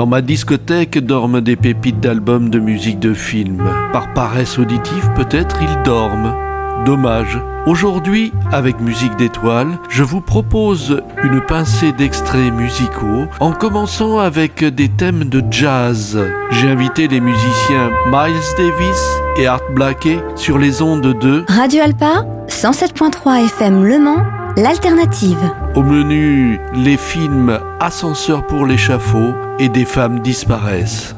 Dans ma discothèque dorment des pépites d'albums de musique de film. Par paresse auditive peut-être ils dorment. Dommage. Aujourd'hui, avec Musique d'étoiles, je vous propose une pincée d'extraits musicaux en commençant avec des thèmes de jazz. J'ai invité les musiciens Miles Davis et Art Blakey sur les ondes de Radio Alpa 107.3 FM Le Mans, l'alternative. Au menu, les films Ascenseur pour l'échafaud et Des femmes disparaissent.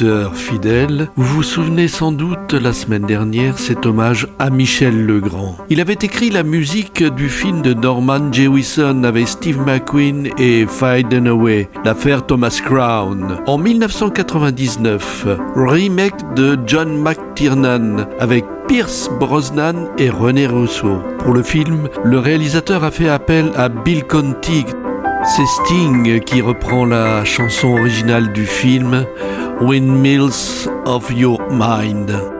Auditeurs fidèles, vous vous souvenez sans doute la semaine dernière cet hommage à Michel Legrand. Il avait écrit la musique du film de Norman Jewison avec Steve McQueen et Faye Dunaway, l'affaire Thomas Crown. En 1999, remake de John McTiernan avec Pierce Brosnan et René Rousseau. Pour le film, le réalisateur a fait appel à Bill Conti, c'est Sting qui reprend la chanson originale du film Windmills of Your Mind.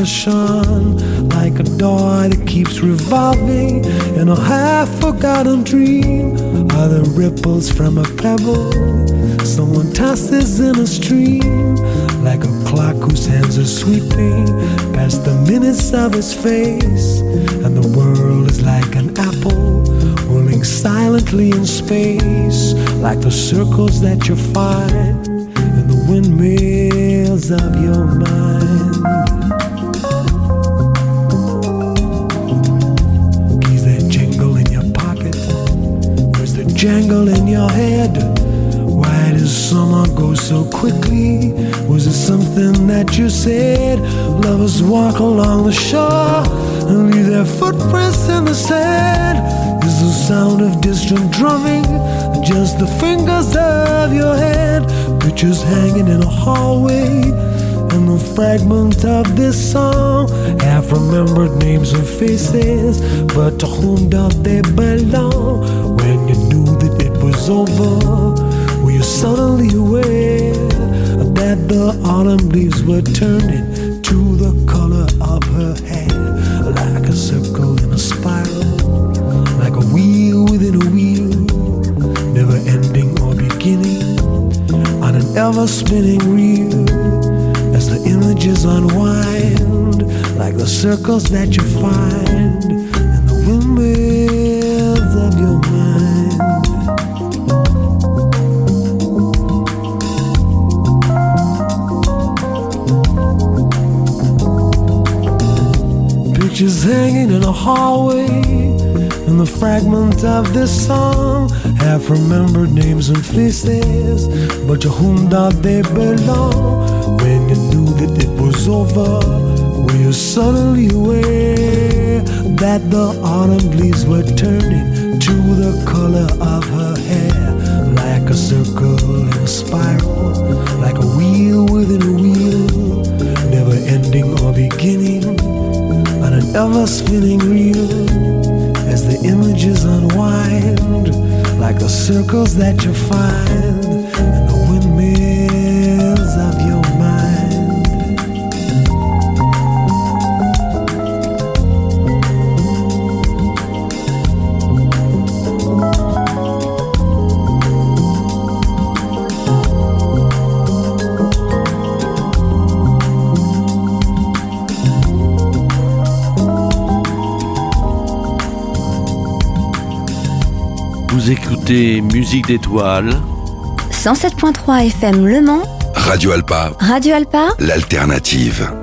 Like a door that keeps revolving in a half forgotten dream. Are the ripples from a pebble someone tosses in a stream like a clock whose hands are sweeping past the minutes of his face, and the world is like an apple rolling silently in space, like the circles that you find in the windmills of your mind. Jangle in your head? Why does summer go so quickly? Was it something that you said? Lovers walk along the shore and leave their footprints in the sand. Is the sound of distant drumming just the fingers of your hand? Pictures hanging in a hallway. And the fragment of this song half remembered names and faces, but to whom do they belong? Over, were you suddenly aware that the autumn leaves were turning to the color of her hair, like a circle in a spiral, like a wheel within a wheel, never ending or beginning on an ever spinning reel. As the images unwind like the circles that you find Pictures hanging in a hallway and the fragment of this song half remembered names and faces, but to whom do they belong? When you knew that it was over, were you suddenly aware that the autumn leaves were turning to the color of her hair, like a circle in a spiral, like a wheel within a wheel, never ending or beginning ever spinning reel as the images unwind like the circles that you find Vous écoutez Musique d'étoiles. 107.3 FM Le Mans, Radio Alpa, Radio Alpa, l'alternative.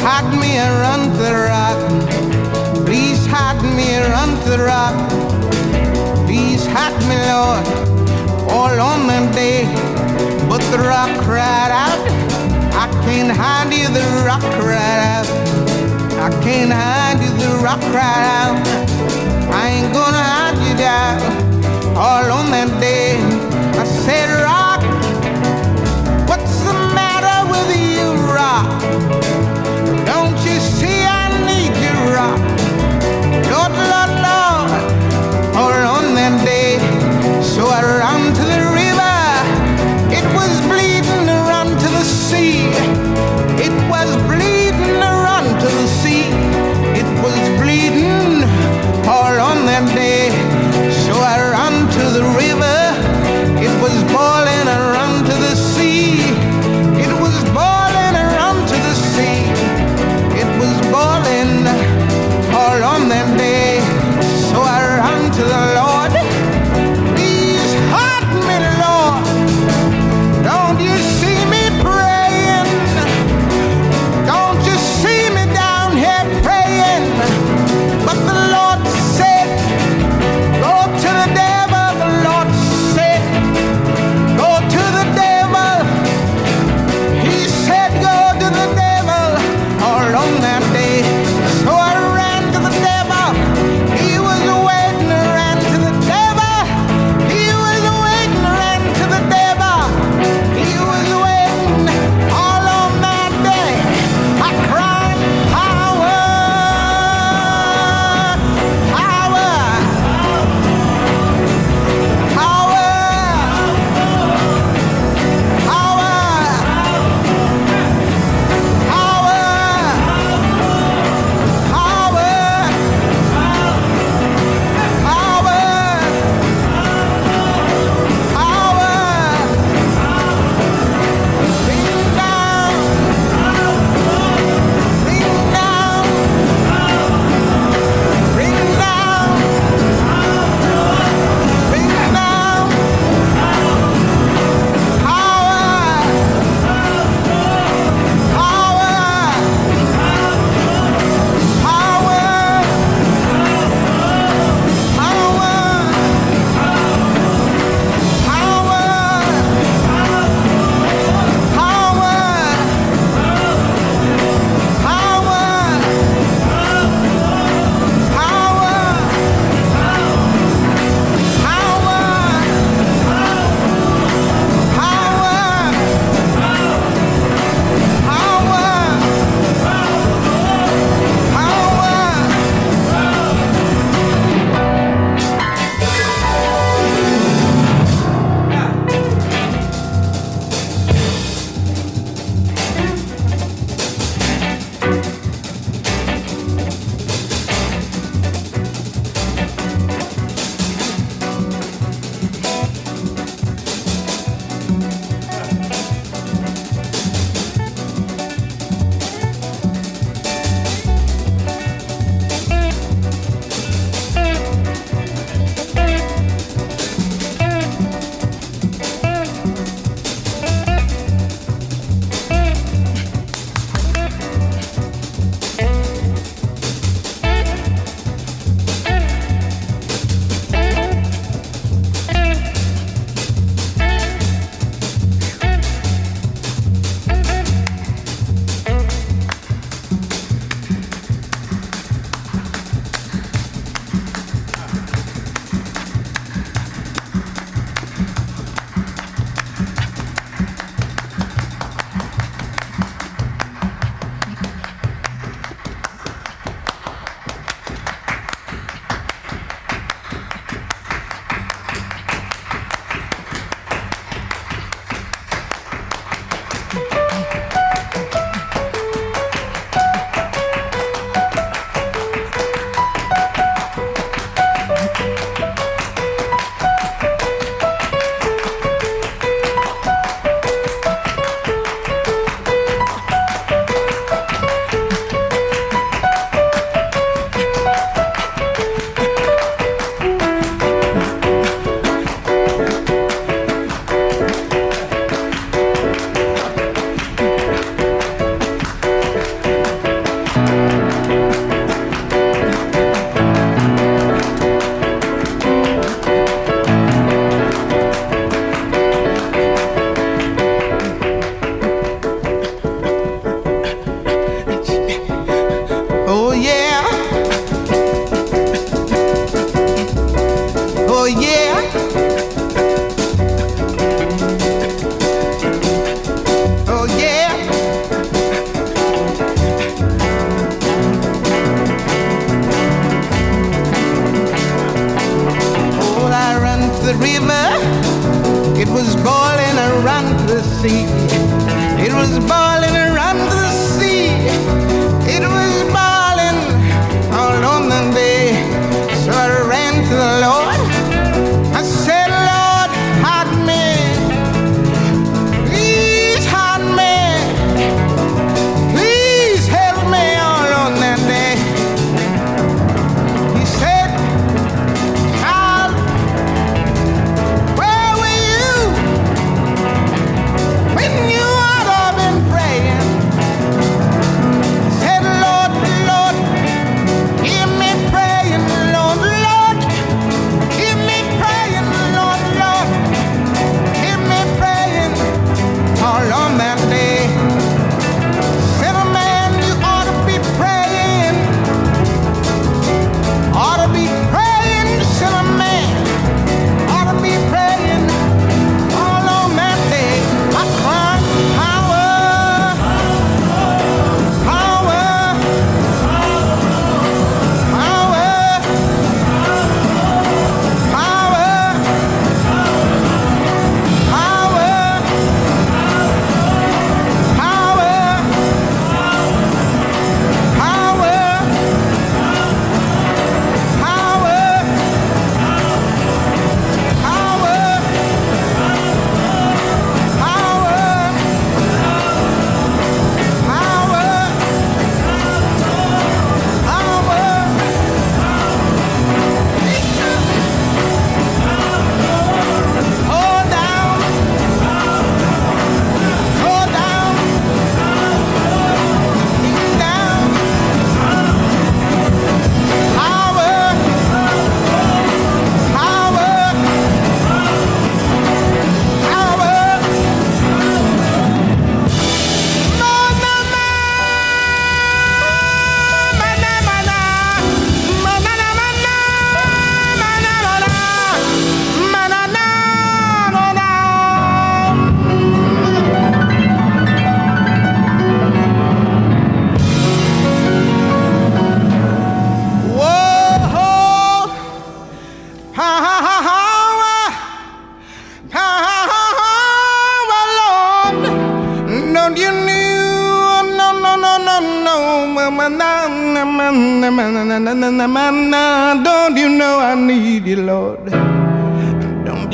Hide me to the rock. Please hide me to the rock. Please hide me, Lord, all on that day. But the rock cried out, I can't hide you, the rock cried out. I can't hide you, the rock cried out. I ain't gonna hide you down all on that day.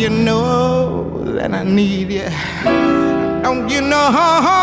You know that I need you? Don't you know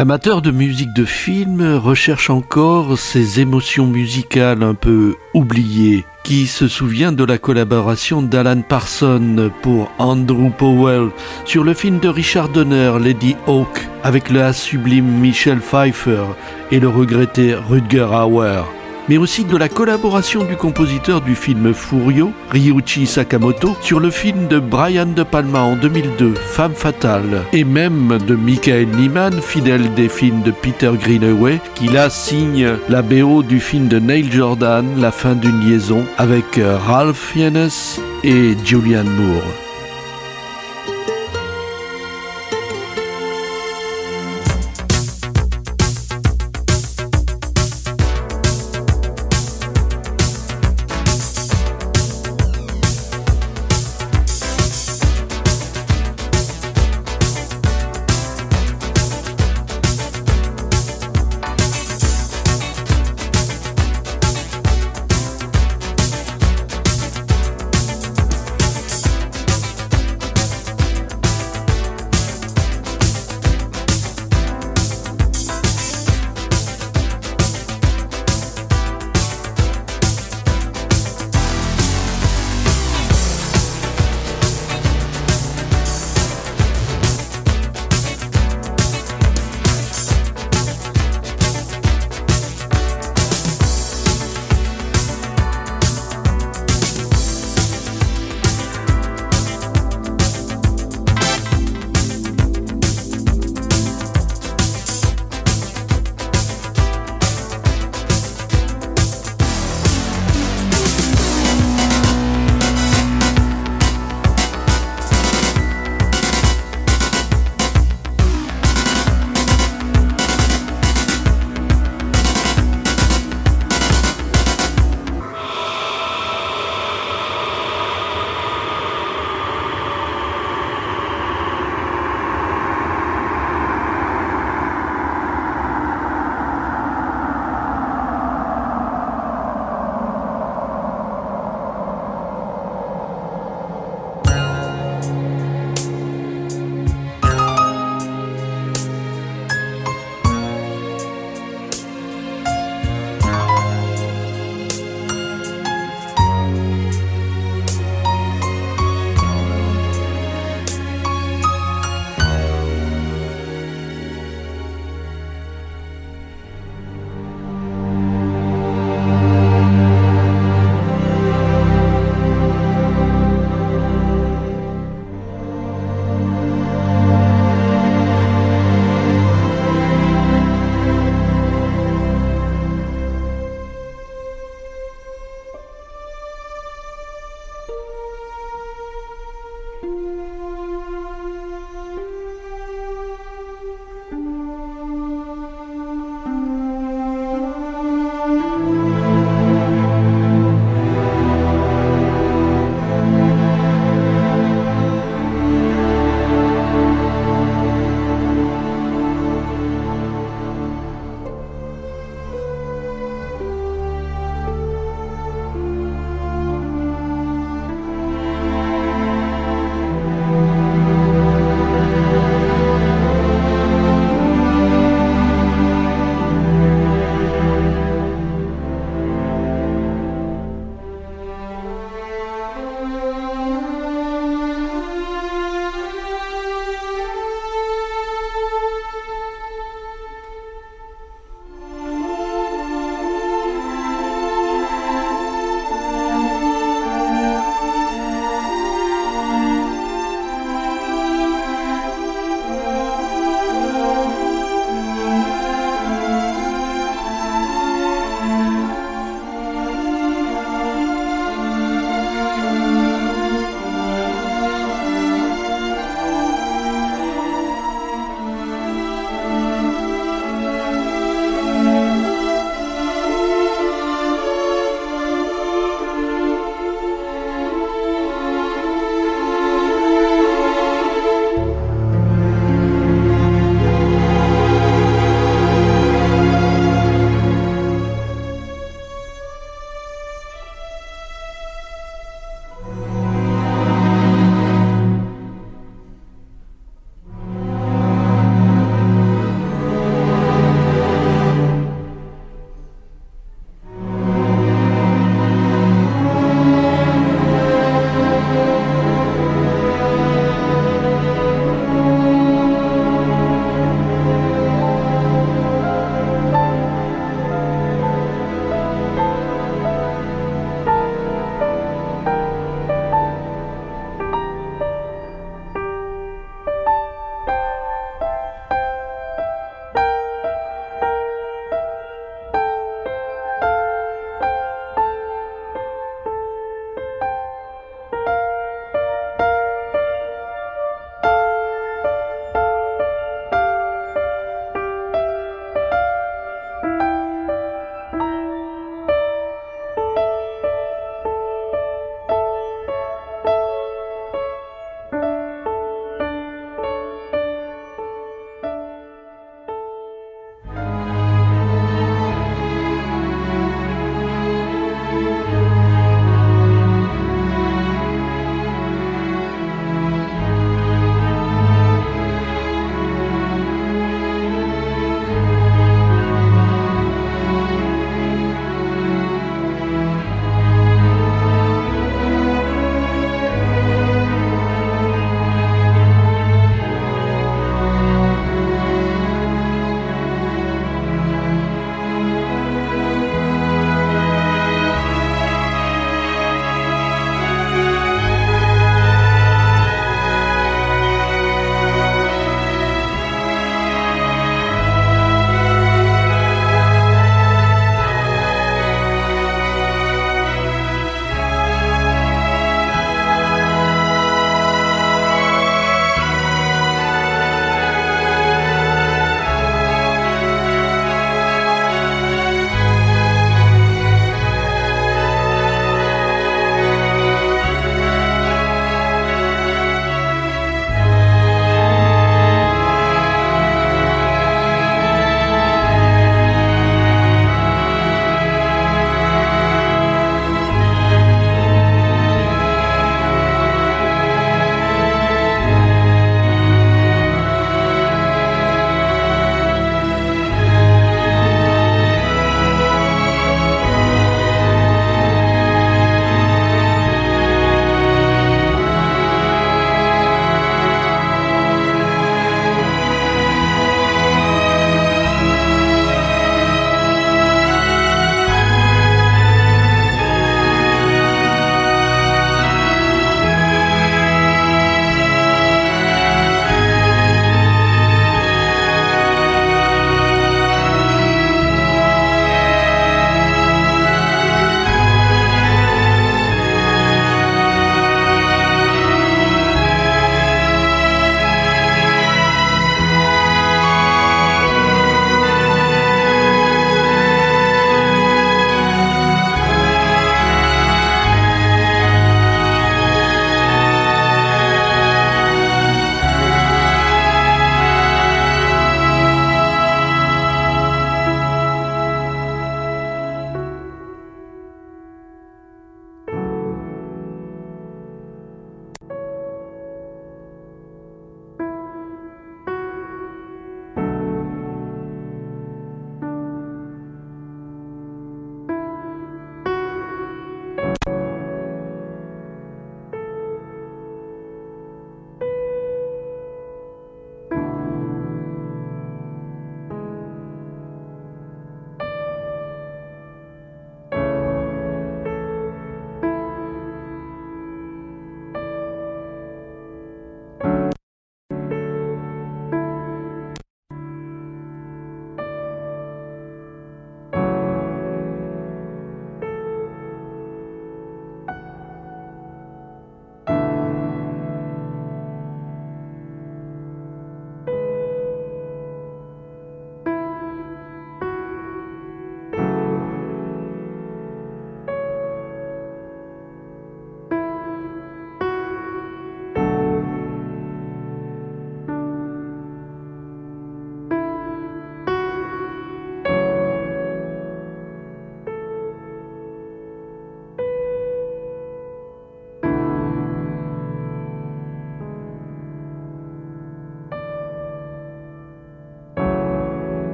L'amateur de musique de film recherche encore ces émotions musicales un peu oubliées. Qui se souvient de la collaboration d'Alan Parsons pour Andrew Powell sur le film de Richard Donner, Lady Hawk, avec le sublime Michel Pfeiffer et le regretté Rutger Hauer mais aussi de la collaboration du compositeur du film Furio, Ryuichi Sakamoto, sur le film de Brian De Palma en 2002, Femme fatale, et même de Michael Nyman, fidèle des films de Peter Greenaway, qui là signe la BO du film de Neil Jordan, La fin d'une liaison, avec euh, Ralph Fiennes et Julianne Moore.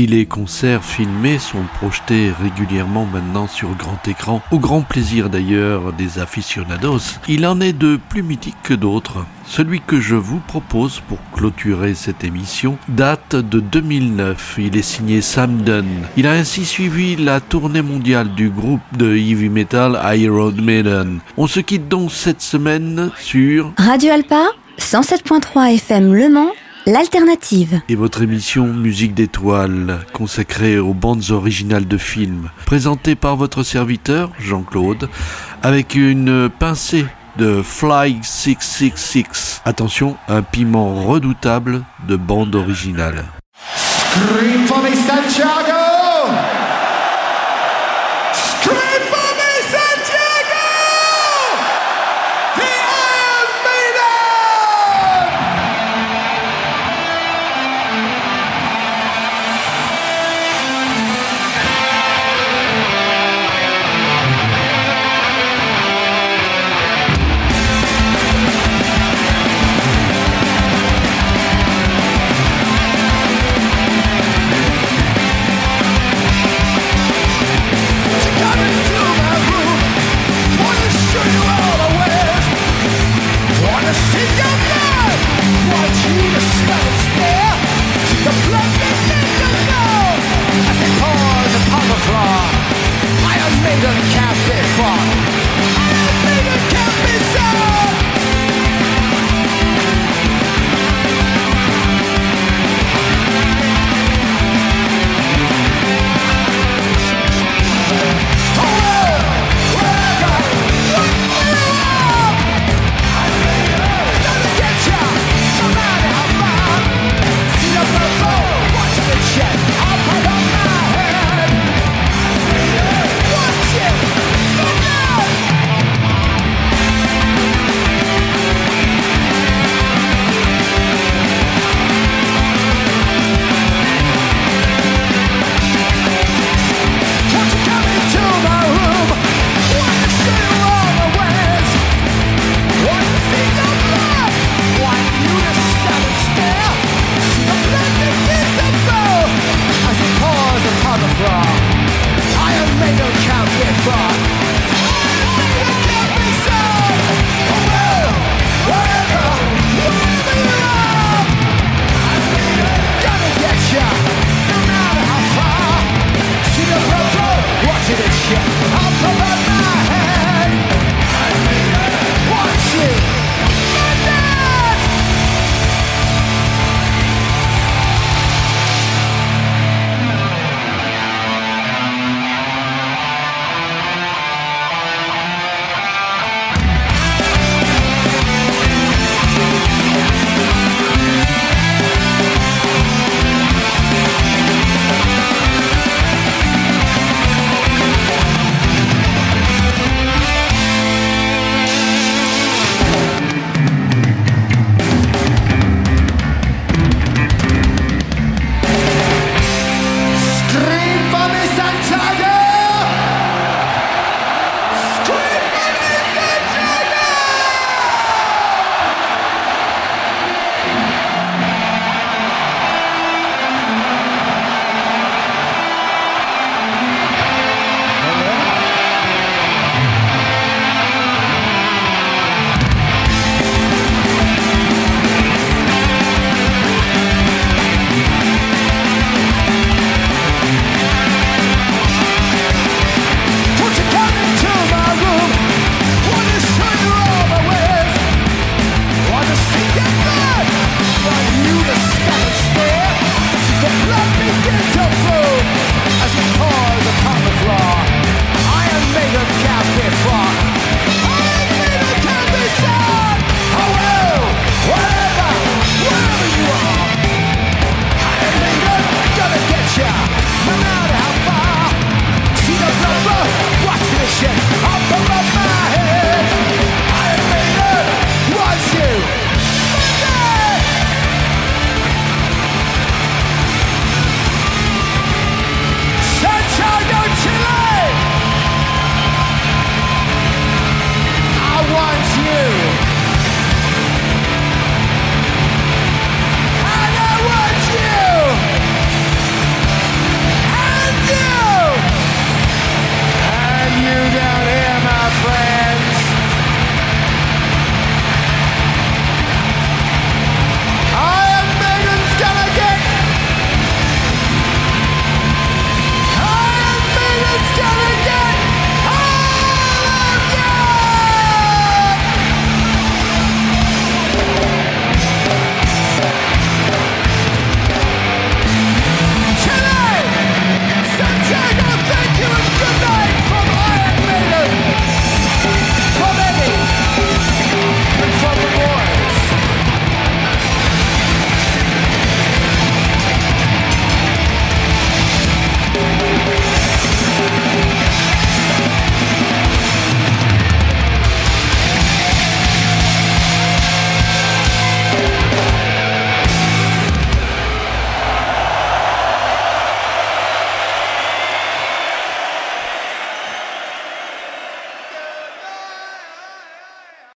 Si les concerts filmés sont projetés régulièrement maintenant sur grand écran, au grand plaisir d'ailleurs des aficionados, il en est de plus mythiques que d'autres. Celui que je vous propose pour clôturer cette émission date de 2009. Il est signé Sam Dunn. Il a ainsi suivi la tournée mondiale du groupe de heavy metal Iron Maiden. On se quitte donc cette semaine sur Radio Alpa 107.3 FM Le Mans L'alternative. Et votre émission Musique d'étoiles, consacrée aux bandes originales de films, présentée par votre serviteur, Jean-Claude, avec une pincée de Fly 666. Attention, un piment redoutable de bande originale. Scream for me, Santiago!